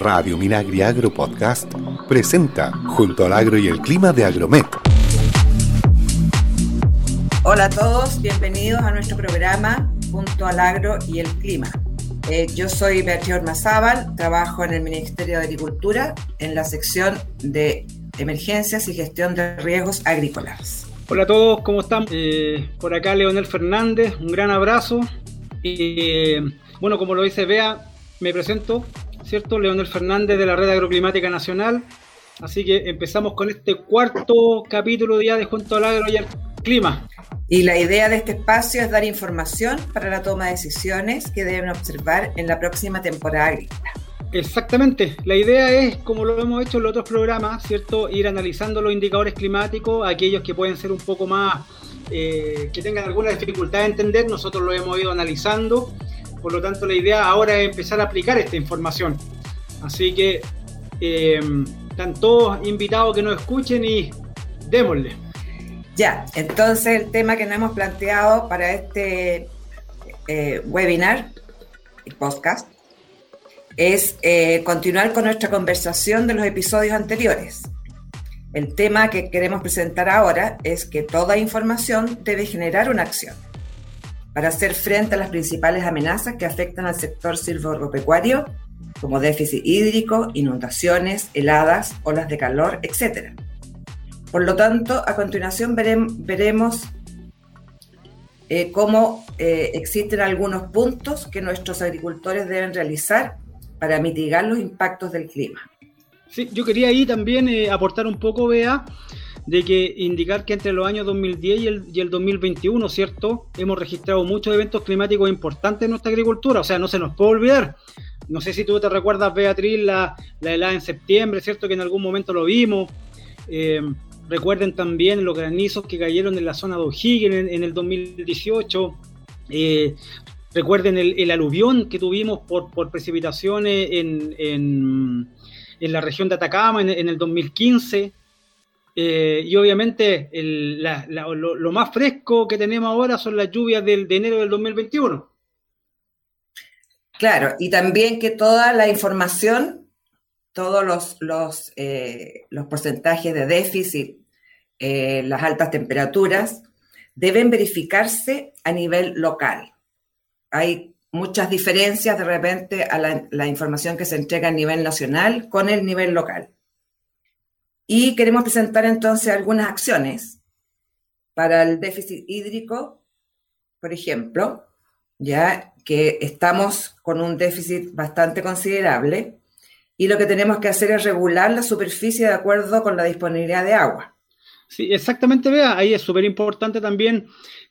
Radio Minagri Agro Podcast presenta Junto al Agro y el Clima de Agromet. Hola a todos, bienvenidos a nuestro programa Junto al Agro y el Clima. Eh, yo soy Beatriz Ormazábal, trabajo en el Ministerio de Agricultura en la sección de emergencias y gestión de riesgos agrícolas. Hola a todos, ¿cómo están? Eh, por acá Leonel Fernández, un gran abrazo. Y bueno, como lo dice Bea, me presento, ¿cierto? Leonel Fernández de la Red Agroclimática Nacional. Así que empezamos con este cuarto capítulo ya de Junto al Agro y al Clima. Y la idea de este espacio es dar información para la toma de decisiones que deben observar en la próxima temporada agrícola. Exactamente. La idea es, como lo hemos hecho en los otros programas, ¿cierto? Ir analizando los indicadores climáticos, aquellos que pueden ser un poco más, eh, que tengan alguna dificultad de entender, nosotros lo hemos ido analizando por lo tanto, la idea ahora es empezar a aplicar esta información. Así que eh, están todos invitados que nos escuchen y démosle. Ya, entonces el tema que nos hemos planteado para este eh, webinar, el podcast, es eh, continuar con nuestra conversación de los episodios anteriores. El tema que queremos presentar ahora es que toda información debe generar una acción para hacer frente a las principales amenazas que afectan al sector silvopecuario, como déficit hídrico, inundaciones, heladas, olas de calor, etc. Por lo tanto, a continuación veremos eh, cómo eh, existen algunos puntos que nuestros agricultores deben realizar para mitigar los impactos del clima. Sí, yo quería ahí también eh, aportar un poco, Bea, de que indicar que entre los años 2010 y el, y el 2021, ¿cierto? Hemos registrado muchos eventos climáticos importantes en nuestra agricultura, o sea, no se nos puede olvidar. No sé si tú te recuerdas, Beatriz, la, la helada en septiembre, ¿cierto? Que en algún momento lo vimos. Eh, recuerden también los granizos que cayeron en la zona de O'Higgins en, el 2018. Eh, recuerden el, aluvión que tuvimos por, por precipitaciones en, en, en, la región de Atacama en, en el 2015. Eh, y obviamente lo, más fresco que tenemos ahora son las lluvias del, de enero del 2021. Claro, y también que toda la información, todos los, los, eh, los porcentajes de déficit, eh, las altas temperaturas, deben verificarse a nivel local. Hay muchas diferencias de repente a la información que se entrega a nivel nacional con el nivel local. Y queremos presentar entonces algunas acciones para el déficit hídrico, por ejemplo, ya que estamos con un déficit bastante considerable y lo que tenemos que hacer es regular la superficie de acuerdo con la disponibilidad de agua. Sí, exactamente, vea, ahí es súper importante también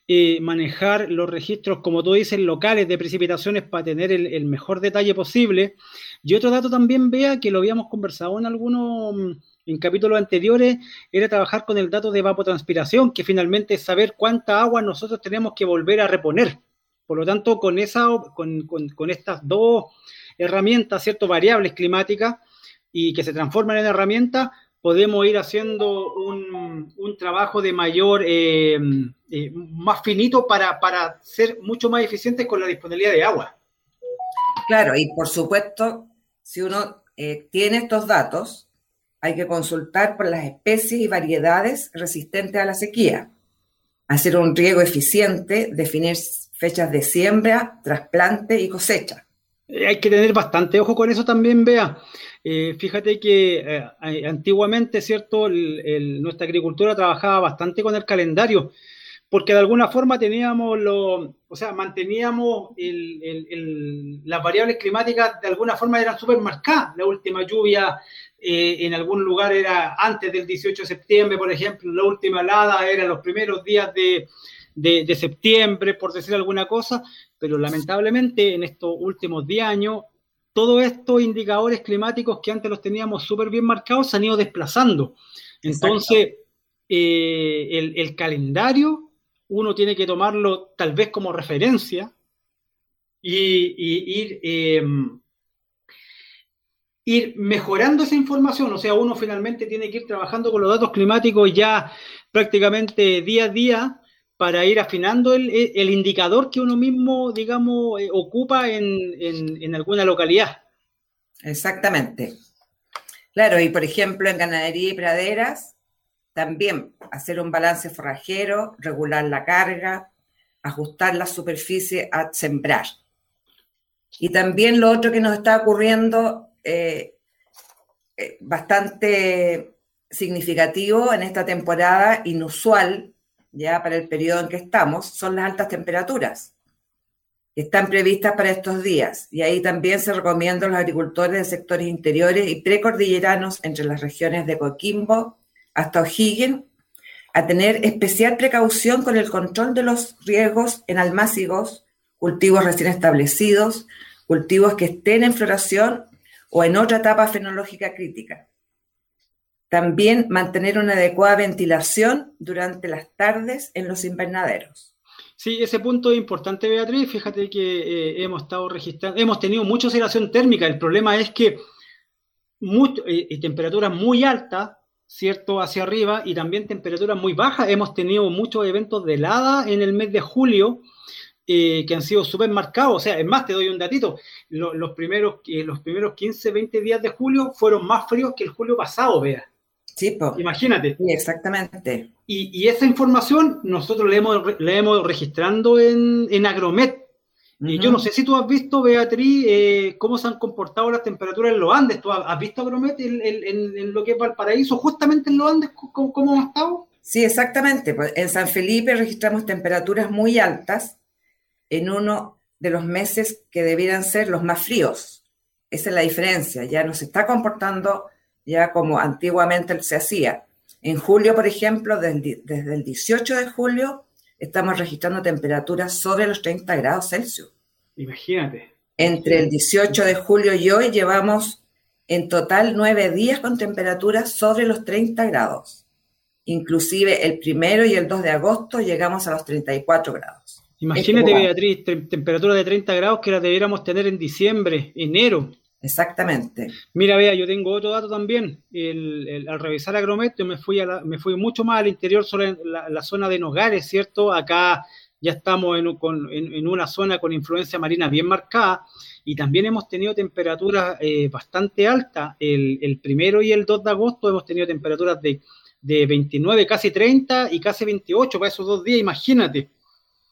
eh, manejar los registros, como tú dices, locales de precipitaciones para tener el, el, mejor detalle posible. Y otro dato también, vea, que lo habíamos conversado en algunos en capítulos anteriores era trabajar con el dato de evapotranspiración, que finalmente es saber cuánta agua nosotros tenemos que volver a reponer. Por lo tanto, con, esa, con, con, estas dos herramientas, cierto, variables climáticas, y que se transforman en herramientas, podemos ir haciendo un, un trabajo de mayor, eh, eh, más finito para, para ser mucho más eficientes con la disponibilidad de agua. Claro, y por supuesto, si uno eh, tiene estos datos, hay que consultar por las especies y variedades resistentes a la sequía, hacer un riego eficiente, definir fechas de siembra, trasplante y cosecha. Eh, hay que tener bastante ojo con eso también, Vea. Eh, fíjate que eh, antiguamente, ¿cierto? nuestra agricultura trabajaba bastante con el calendario, porque de alguna forma teníamos lo, o sea, manteníamos las variables climáticas de alguna forma eran súper marcadas. La última lluvia eh, en algún lugar era antes del 18 de septiembre, por ejemplo, la última helada era los primeros días de, de, septiembre, por decir alguna cosa, pero lamentablemente en estos últimos 10 años, todos estos indicadores climáticos que antes los teníamos súper bien marcados se han ido desplazando. Entonces, eh, el, el, calendario uno tiene que tomarlo tal vez como referencia y, y ir... Eh, ir mejorando esa información, o sea, uno finalmente tiene que ir trabajando con los datos climáticos ya prácticamente día a día para ir afinando el, el indicador que uno mismo, digamos, eh, ocupa en, en, alguna localidad. Exactamente. Claro, y por ejemplo en ganadería y praderas, también hacer un balance forrajero, regular la carga, ajustar la superficie a sembrar. Y también lo otro que nos está ocurriendo eh, eh, bastante significativo en esta temporada, inusual ya para el periodo en que estamos, son las altas temperaturas que están previstas para estos días. Y ahí también se recomienda a los agricultores de sectores interiores y precordilleranos entre las regiones de Coquimbo hasta O'Higgins a tener especial precaución con el control de los riesgos en almácigos, cultivos recién establecidos, cultivos que estén en floración o en otra etapa fenológica crítica. También mantener una adecuada ventilación durante las tardes en los invernaderos. Sí, ese punto es importante, Beatriz. Fíjate que eh, hemos estado registrando, hemos tenido mucha oscilación térmica. El problema es que eh, temperaturas muy altas, ¿cierto? Hacia arriba y también temperaturas muy bajas. Hemos tenido muchos eventos de helada en el mes de julio eh, que han sido súper marcados. O sea, es más, te doy un datito. los, primeros, los primeros 15, 20 días de julio fueron más fríos que el julio pasado, vea. Sí, Imagínate. Sí, exactamente. Y, esa información nosotros la hemos, la hemos registrando en, en Agromet. Y yo no sé si tú has visto, Beatriz, eh, cómo se han comportado las temperaturas en los Andes. ¿Tú has, visto Agromet en, lo que es Valparaíso, justamente en los Andes, cómo, cómo ha estado? Sí, exactamente. Pues, en San Felipe registramos temperaturas muy altas en uno de los meses que debieran ser los más fríos. Esa es la diferencia. Ya nos está comportando ya como antiguamente se hacía. En julio, por ejemplo, desde, el 18 de julio, estamos registrando temperaturas sobre los 30 grados Celsius. Imagínate. Entre el 18 de julio y hoy llevamos en total nueve días con temperaturas sobre los 30 grados. Inclusive el primero y el 2 de agosto llegamos a los 34 grados. Imagínate, Beatriz, temperatura de 30 grados que la debiéramos tener en diciembre, enero. Exactamente. Mira, vea, yo tengo otro dato también. al revisar Agromet, me fui, me fui mucho más al interior, sobre la, zona de Nogales, ¿cierto? Acá ya estamos en, una zona con influencia marina bien marcada y también hemos tenido temperaturas eh, bastante altas. El, primero y el 2 de agosto hemos tenido temperaturas de, de 29, casi 30 y casi 28 para esos dos días, imagínate.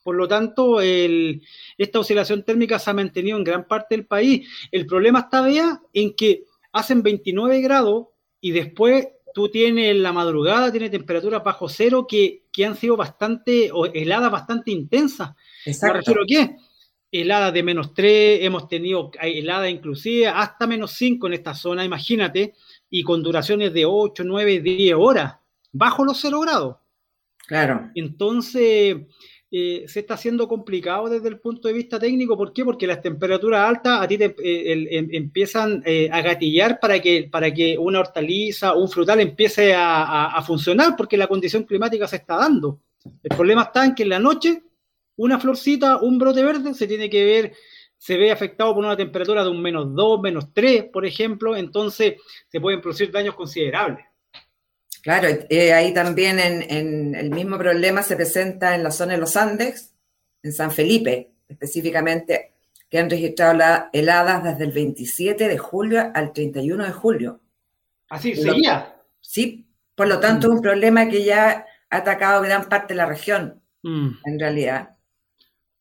Por lo tanto, esta oscilación térmica se ha mantenido en gran parte del país. El problema está, vea, en que hacen 29 grados y después tú tienes en la madrugada, tienes temperaturas bajo cero que, han sido bastante, o heladas bastante intensas. Exacto. ¿Pero qué? Heladas de menos 3, hemos tenido heladas inclusive hasta menos 5 en esta zona, imagínate, y con duraciones de 8, 9, 10 horas, bajo los 0 grados. Claro. Entonces, eh, se está haciendo complicado desde el punto de vista técnico. ¿Por qué? Porque las temperaturas altas a ti te, eh, em, empiezan eh, a gatillar para que, para que una hortaliza un frutal empiece a, funcionar, porque la condición climática se está dando. El problema está en que en la noche una florcita, un brote verde, se tiene que ver, se ve afectado por una temperatura de un menos 2, menos 3, por ejemplo, entonces se pueden producir daños considerables. Claro, eh, ahí también en, el mismo problema se presenta en la zona de los Andes, en San Felipe específicamente, que han registrado heladas desde el 27 de julio al 31 de julio. ¿Así sería? Sí, por lo tanto es un problema que ya ha atacado gran parte de la región, mm. en realidad.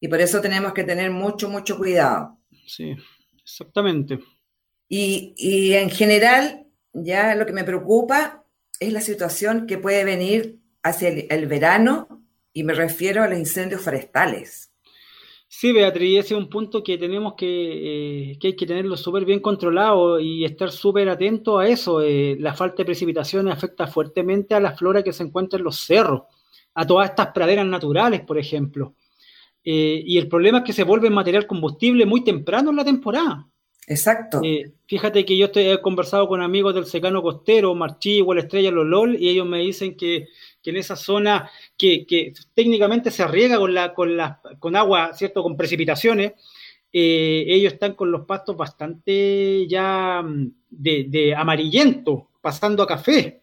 Y por eso tenemos que tener mucho, mucho cuidado. Sí, exactamente. Y, y en general, ya lo que me preocupa es la situación que puede venir hacia el, verano y me refiero a los incendios forestales. Sí, Beatriz, ese es un punto que tenemos que, eh, que hay que tenerlo súper bien controlado y estar súper atento a eso. Eh, la falta de precipitaciones afecta fuertemente a la flora que se encuentra en los cerros, a todas estas praderas naturales, por ejemplo. Eh, y el problema es que se vuelve material combustible muy temprano en la temporada. Exacto. Eh, fíjate que yo he conversado con amigos del secano costero, Marchí, Igual Estrella, Lolol, y ellos me dicen que, en esa zona que, técnicamente se riega con, la, con, la, con agua, ¿cierto? Con precipitaciones, eh, ellos están con los pastos bastante ya mm, de, amarillento, pasando a café,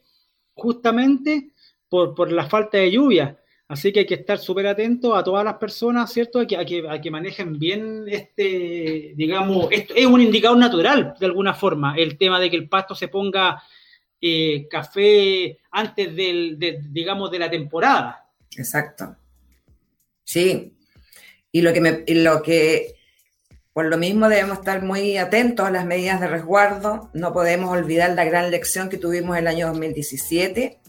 justamente por, por la falta de lluvia. Así que hay que estar súper atentos a todas las personas, ¿cierto? A que, a que, a que manejen bien este, digamos, esto es un indicador natural de alguna forma, el tema de que el pasto se ponga eh, café antes del, de, digamos, de la temporada. Exacto. Sí. Y lo que, me, y lo que por lo mismo debemos estar muy atentos a las medidas de resguardo. No podemos olvidar la gran lección que tuvimos el año 2017,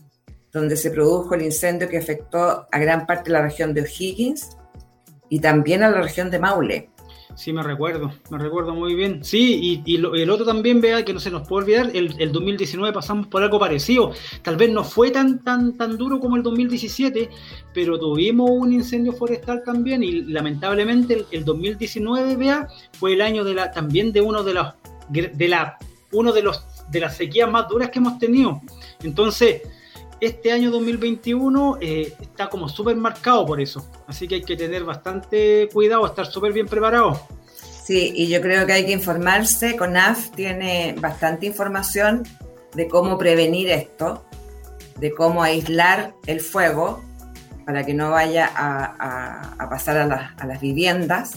donde se produjo el incendio que afectó a gran parte de la región de O'Higgins y también a la región de Maule. Sí, me recuerdo, me recuerdo muy bien. Sí, y, el otro también, vea que no se nos puede olvidar, el, el, 2019 pasamos por algo parecido. Tal vez no fue tan, tan, tan duro como el 2017, pero tuvimos un incendio forestal también y lamentablemente el, 2019, vea, fue el año de la, también de uno de los, de la, uno de los, de las sequías más duras que hemos tenido. Entonces, este año 2021 eh, está como súper marcado por eso. Así que hay que tener bastante cuidado, estar súper bien preparado. Sí, y yo creo que hay que informarse. CONAF tiene bastante información de cómo prevenir esto, de cómo aislar el fuego para que no vaya a, pasar a, las viviendas.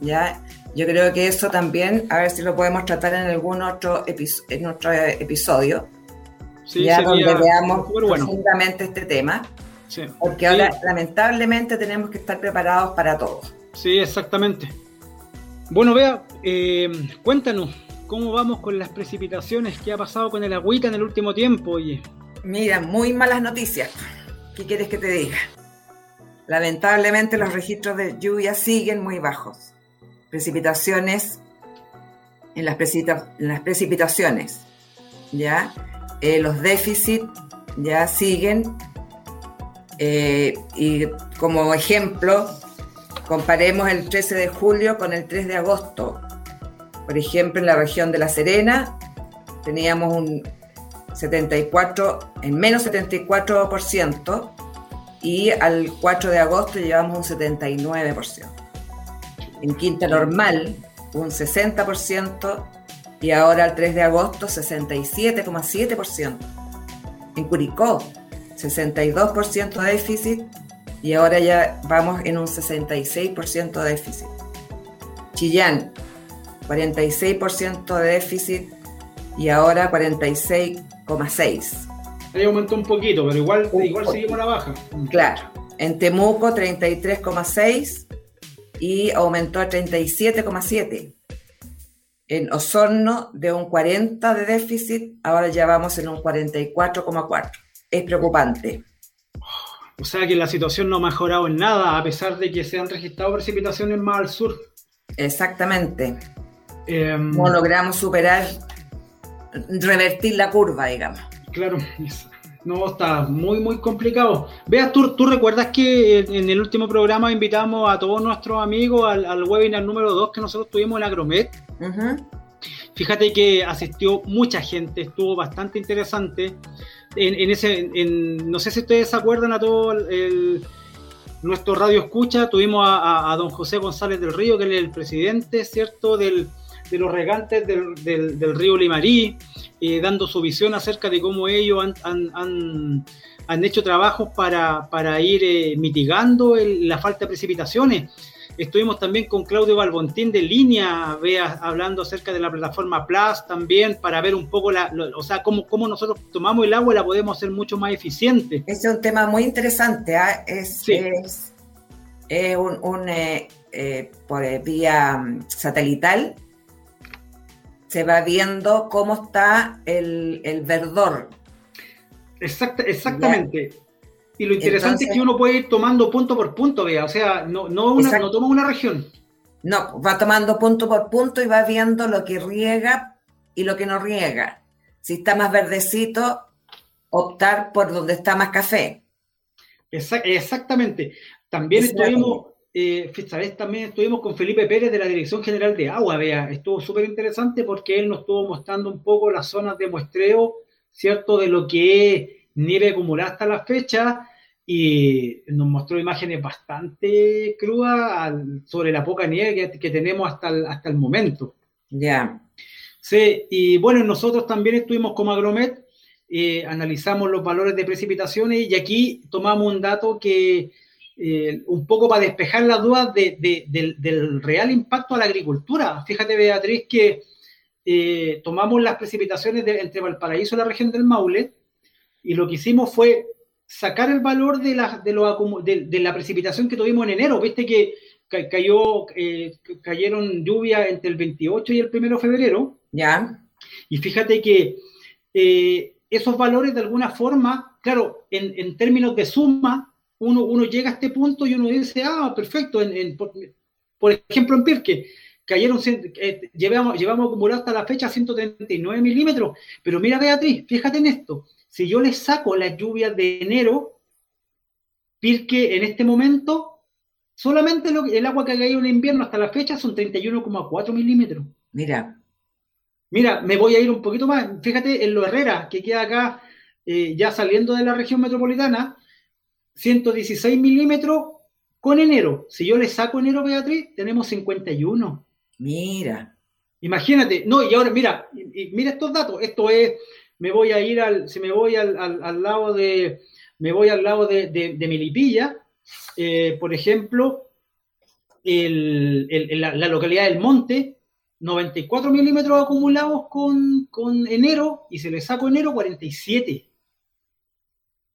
¿ya? Yo creo que eso también, a ver si lo podemos tratar en algún otro, en otro episodio ya donde veamos profundamente este tema. Porque ahora, lamentablemente, tenemos que estar preparados para todo. Sí, exactamente. Bueno, vea, eh, cuéntanos, ¿cómo vamos con las precipitaciones? ¿Qué ha pasado con el agüita en el último tiempo? Oye? Mira, muy malas noticias. ¿Qué quieres que te diga? Lamentablemente los registros de lluvia siguen muy bajos. Precipitaciones en las, en las precipitaciones, ¿ya? Eh, los déficits ya siguen. Eh, y como ejemplo, comparemos el 13 de julio con el 3 de agosto. Por ejemplo, en la región de La Serena teníamos un 74, en menos 74%, y al 4 de agosto llevamos un 79%. En Quinta Normal, un 60%, y ahora el 3 de agosto 67,7%. En Curicó 62% de déficit y ahora ya vamos en un 66% de déficit. Chillán 46% de déficit y ahora 46,6%. Ahí aumentó un poquito, pero igual, igual seguimos la baja. Claro. En Temuco 33,6 y aumentó a 37,7 en Osorno de un 40 de déficit, ahora ya vamos en un 44,4. Es preocupante. O sea que la situación no ha mejorado en nada, a pesar de que se han registrado precipitaciones más al sur. Exactamente. Em, no logramos superar, revertir la curva, digamos. Claro, no, está muy, muy complicado. Veas, ¿tú, tú recuerdas que en el último programa invitamos a todos nuestros amigos al, al webinar número 2 que nosotros tuvimos en Agromet? Fíjate que asistió mucha gente, estuvo bastante interesante. En, ese, no sé si ustedes se acuerdan a todo el, nuestro radio escucha, tuvimos a, don José González del Río, que es el presidente, ¿cierto?, del, de los regantes del, del, río Limarí, eh, dando su visión acerca de cómo ellos han, han, han, hecho trabajos para, para ir eh, mitigando la falta de precipitaciones. Estuvimos también con Claudio Balbontín de línea, vea, hablando acerca de la plataforma Plus también, para ver un poco la, o sea, cómo, cómo, nosotros tomamos el agua y la podemos hacer mucho más eficiente. Ese es un tema muy interesante, ¿ah? es, es, un, eh, eh, por vía mm, satelital, se va viendo cómo está el, el verdor. Exacta, exactamente. Y lo interesante es que uno puede ir tomando punto por punto, vea, o sea, no, no, una, no toma una región. No, va tomando punto por punto y va viendo lo que riega y lo que no riega. Si está más verdecito, optar por donde está más café. exactamente. También estuvimos, eh, también estuvimos con Felipe Pérez de la Dirección General de Agua, vea, estuvo súper interesante porque él nos estuvo mostrando un poco las zonas de muestreo, ¿cierto? De lo que es nieve acumulada hasta la fecha y nos mostró imágenes bastante crudas sobre la poca nieve que, tenemos hasta el, hasta el momento. Ya. Sí, y bueno, nosotros también estuvimos como Agromet eh, analizamos los valores de precipitaciones y aquí tomamos un dato que eh, un poco para despejar las dudas del, real impacto a la agricultura. Fíjate, Beatriz, que eh, tomamos las precipitaciones entre Valparaíso y la región del Maule y lo que hicimos fue sacar el valor de la, de, la precipitación que tuvimos en enero. Viste que cayó, cayeron lluvias entre el 28 y el 1 de febrero. Ya. Y fíjate que esos valores de alguna forma, claro, en, términos de suma, uno, uno, llega a este punto y uno dice, ah, perfecto, en, por, ejemplo en Pirque, cayeron, eh, llevamos, llevamos acumulado hasta la fecha 139 milímetros, pero mira Beatriz, fíjate en esto, si yo le saco las lluvias de enero, Pirque en este momento, solamente lo, el agua que ha caído en invierno hasta la fecha son 31,4 milímetros. Mira. Mira, me voy a ir un poquito más. Fíjate en lo Herrera, que queda acá, eh, ya saliendo de la región metropolitana, 116 milímetros con enero. Si yo le saco enero, Beatriz, tenemos 51. Mira. Imagínate, no, y ahora mira, mira estos datos. Esto es, me voy a ir al, si me voy al, lado de, me voy al lado de, de, Milipilla, eh, por ejemplo, la localidad del Monte, 94 milímetros acumulados con, enero y se le saco enero 47.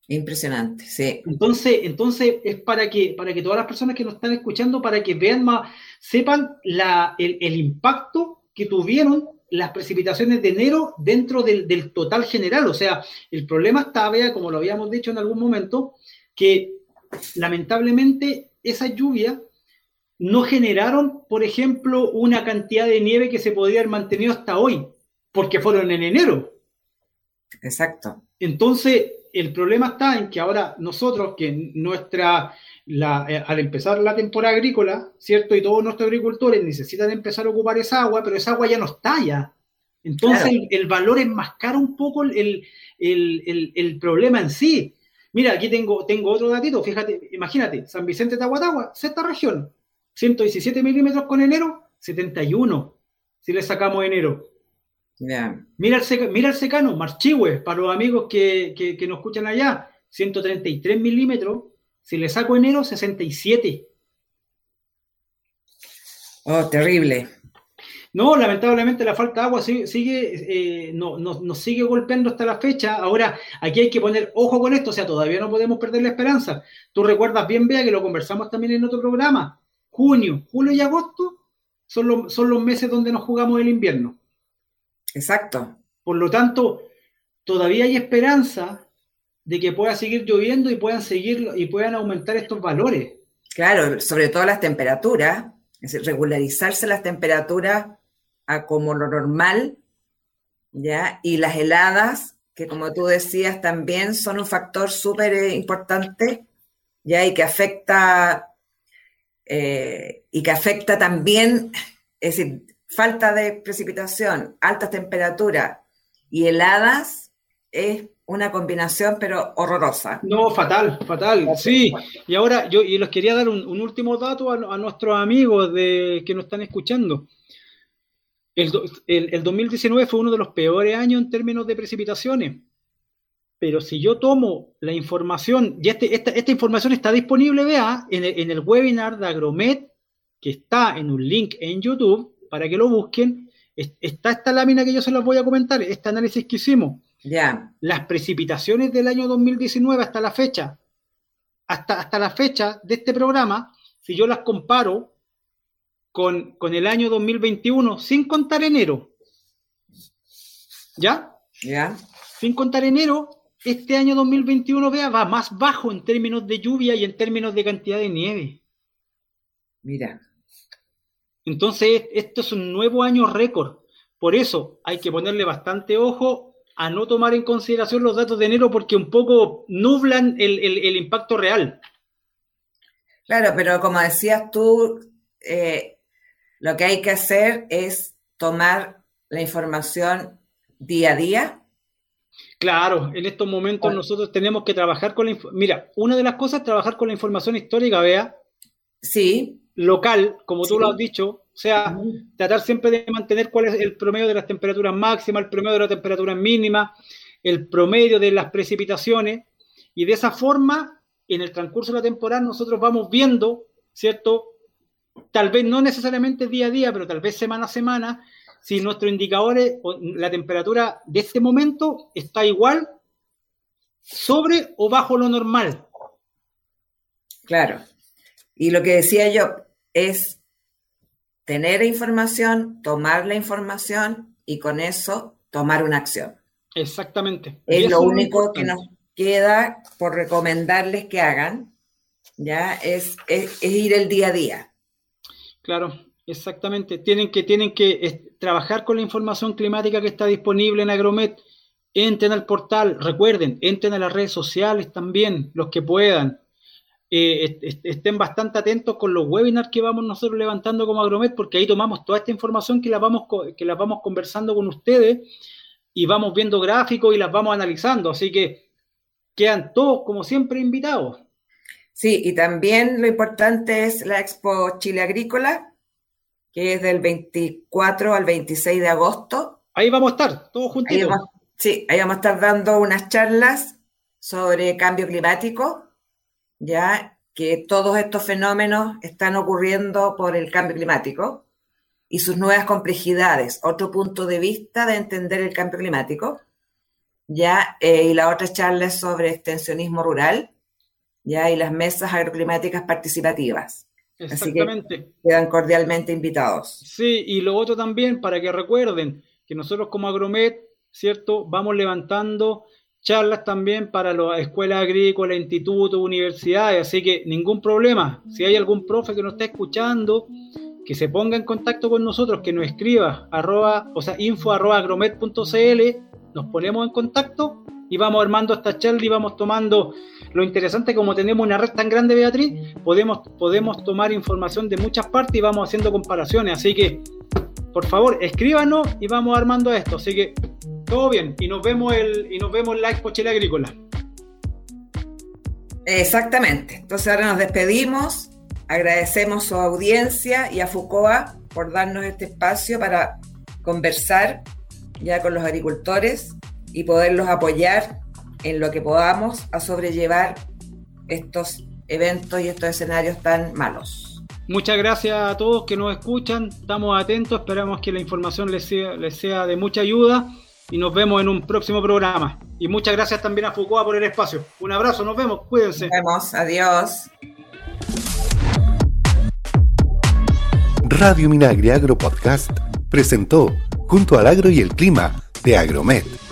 Impresionante, sí. Entonces, entonces es para que, para que todas las personas que nos están escuchando, para que vean más, sepan la, el, impacto que tuvieron las precipitaciones de enero dentro del, del, total general. O sea, el problema está, vea, como lo habíamos dicho en algún momento, que lamentablemente esa lluvia no generaron, por ejemplo, una cantidad de nieve que se podría haber mantenido hasta hoy, porque fueron en enero. Exacto. Entonces, el problema está en que ahora nosotros, que nuestra, eh, al empezar la temporada agrícola, ¿cierto? Y todos nuestros agricultores necesitan empezar a ocupar esa agua, pero esa agua ya no está ya. Entonces, el, valor enmascara un poco el, el, problema en sí. Mira, aquí tengo, tengo otro datito, fíjate, imagínate, San Vicente de Aguatagua, sexta región, 117 milímetros con enero, 71, si le sacamos enero. Mira, el mira el secano, Marchihue, para los amigos que, que, nos escuchan allá, 133 milímetros, si le saco enero, 67. Oh, terrible. No, lamentablemente la falta de agua sigue, sigue eh, no, nos sigue golpeando hasta la fecha. Ahora, aquí hay que poner ojo con esto, o sea, todavía no podemos perder la esperanza. Tú recuerdas bien, Bea, que lo conversamos también en otro programa junio, julio y agosto son los meses donde nos jugamos el invierno. Exacto. Por lo tanto, todavía hay esperanza de que pueda seguir lloviendo y puedan seguir y puedan aumentar estos valores. Claro, sobre todo las temperaturas, es decir, regularizarse las temperaturas a como lo normal, ¿ya? Y las heladas, que como tú decías, también son un factor súper eh, importante, ¿ya? Y que afecta eh, y que afecta también, es decir, falta de precipitación, altas temperaturas y heladas, es una combinación pero horrorosa. No, fatal, fatal, sí. Y ahora yo y les quería dar un, último dato a, nuestros amigos de, que nos están escuchando. El, el 2019 fue uno de los peores años en términos de precipitaciones pero si yo tomo la información, y este, esta, información está disponible, vea, en el, webinar de Agromet, que está en un link en YouTube, para que lo busquen, está esta lámina que yo se las voy a comentar, este análisis que hicimos. Ya. Las precipitaciones del año 2019 hasta la fecha, hasta, hasta la fecha de este programa, si yo las comparo con, con el año 2021, sin contar enero, ¿ya? Ya. Sin contar enero, este año 2021 vea, va más bajo en términos de lluvia y en términos de cantidad de nieve. Mira. Entonces, esto es un nuevo año récord. Por eso hay que ponerle bastante ojo a no tomar en consideración los datos de enero porque un poco nublan el, impacto real. Claro, pero como decías tú, eh, lo que hay que hacer es tomar la información día a día Claro, en estos momentos nosotros tenemos que trabajar con la Mira, una de las cosas es trabajar con la información histórica, vea. Sí. Local, como tú lo has dicho, o sea, tratar siempre de mantener cuál es el promedio de las temperaturas máximas, el promedio de las temperaturas mínimas, el promedio de las precipitaciones y de esa forma, en el transcurso de la temporada, nosotros vamos viendo, ¿cierto? Tal vez no necesariamente día a día, pero tal vez semana a semana, si nuestros indicadores, la temperatura de este momento está igual, sobre o bajo lo normal. Claro. Y lo que decía yo es tener información, tomar la información y con eso tomar una acción. Exactamente. Es lo único que nos queda por recomendarles que hagan, ya es, es, ir el día a día. Claro, exactamente. Tienen que, tienen que trabajar con la información climática que está disponible en Agromet. Entren al portal, recuerden, entren a las redes sociales también, los que puedan. Eh, estén bastante atentos con los webinars que vamos nosotros levantando como Agromet, porque ahí tomamos toda esta información que la vamos, que la vamos conversando con ustedes y vamos viendo gráficos y las vamos analizando. Así que quedan todos, como siempre, invitados. Sí, y también lo importante es la Expo Chile Agrícola, que es del 24 al 26 de agosto. Ahí vamos a estar, todos juntos. sí, ahí vamos a estar dando unas charlas sobre cambio climático, ya que todos estos fenómenos están ocurriendo por el cambio climático y sus nuevas complejidades, otro punto de vista de entender el cambio climático, ya, eh, y la otra charla es sobre extensionismo rural, ya, y las mesas agroclimáticas participativas. Exactamente. Así que quedan cordialmente invitados. Sí, y lo otro también, para que recuerden que nosotros como Agromet, ¿cierto? Vamos levantando charlas también para las escuelas agrícolas, institutos, universidades, así que ningún problema. Si hay algún profe que nos está escuchando, que se ponga en contacto con nosotros, que nos escriba, arroba, o sea, info nos ponemos en contacto y vamos armando esta charla y vamos tomando lo interesante. Como tenemos una red tan grande Beatriz podemos podemos tomar información de muchas partes y vamos haciendo comparaciones. Así que por favor escríbanos y vamos armando esto. Así que todo bien y nos vemos el y nos vemos en la Expo Chile Agrícola. Exactamente. Entonces ahora nos despedimos. Agradecemos su audiencia y a FUCOA por darnos este espacio para conversar ya con los agricultores y poderlos apoyar en lo que podamos a sobrellevar estos eventos y estos escenarios tan malos. Muchas gracias a todos que nos escuchan, estamos atentos, esperamos que la información les sea, les sea de mucha ayuda y nos vemos en un próximo programa. Y muchas gracias también a FUCOA por el espacio. Un abrazo, nos vemos, cuídense. Nos vemos, adiós. Radio Minagri Agro Podcast presentó Junto al Agro y el Clima de Agromet